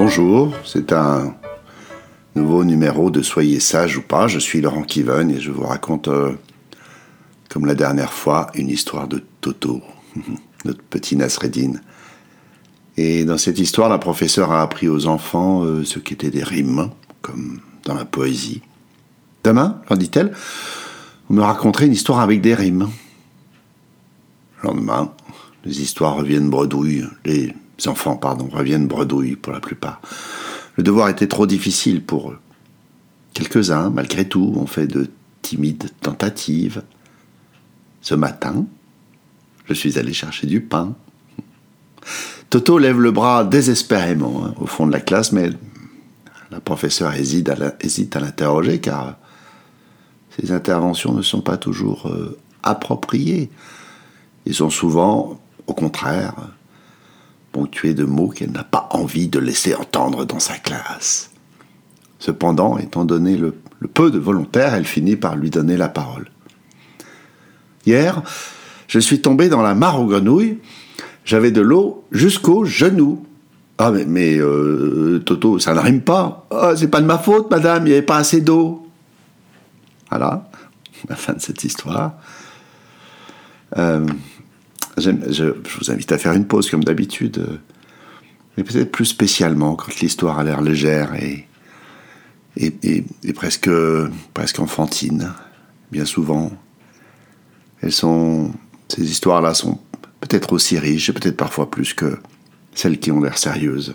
Bonjour, c'est un nouveau numéro de Soyez sage ou pas. Je suis Laurent Kiven et je vous raconte, euh, comme la dernière fois, une histoire de Toto, notre petit Nasreddin. Et dans cette histoire, la professeure a appris aux enfants euh, ce qu'étaient des rimes, comme dans la poésie. Demain, leur dit-elle, vous me raconterez une histoire avec des rimes. Le lendemain, les histoires reviennent bredouilles, les enfants, pardon, reviennent bredouilles pour la plupart. Le devoir était trop difficile pour eux. Quelques-uns, malgré tout, ont fait de timides tentatives. Ce matin, je suis allé chercher du pain. Toto lève le bras désespérément hein, au fond de la classe, mais la professeure hésite à l'interroger car ses interventions ne sont pas toujours euh, appropriées. Ils sont souvent, au contraire, ponctués de mots qu'elle n'a pas envie de laisser entendre dans sa classe. Cependant, étant donné le, peu de volontaires, elle finit par lui donner la parole. Hier, je suis tombé dans la mare aux grenouilles j'avais de l'eau jusqu'aux genoux. Ah, mais, mais euh, Toto, ça ne rime pas. Ah, c'est pas de ma faute, madame, il n'y avait pas assez d'eau. Voilà, la fin de cette histoire. Euh, je, vous invite à faire une pause, comme d'habitude, mais peut-être plus spécialement quand l'histoire a l'air légère et, presque, presque enfantine. Bien souvent, elles sont, ces histoires-là sont peut-être aussi riches et peut-être parfois plus que celles qui ont l'air sérieuses.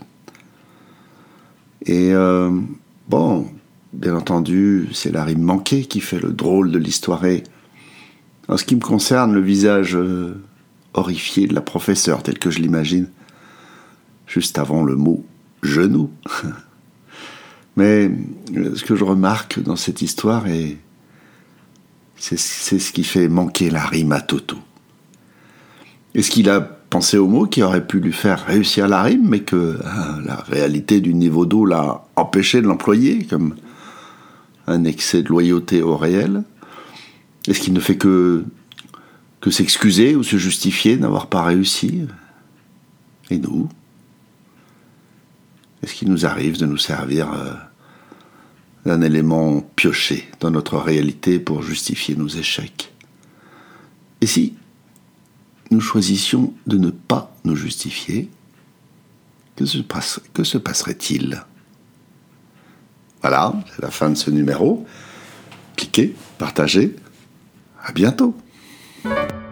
Et euh, bon, bien entendu, c'est la rime manquée qui fait le drôle de l'histoire. Et en ce qui me concerne, le visage euh, horrifié de la professeure, tel que je l'imagine, juste avant le mot genou. Mais euh, ce que je remarque dans cette histoire, c'est ce qui fait manquer la rime à Toto. Est-ce qu'il a pensé au mot qui aurait pu lui faire réussir la rime, mais que hein, la réalité du niveau d'eau l'a empêché de l'employer, comme un excès de loyauté au réel Est-ce qu'il ne fait que, que s'excuser ou se justifier d'avoir pas réussi Et nous Est-ce qu'il nous arrive de nous servir euh, d'un élément pioché dans notre réalité pour justifier nos échecs? Et si nous choisissions de ne pas nous justifier, que se, se passerait-il? Voilà, c'est la fin de ce numéro. Cliquez, partagez. À bientôt. Thank you.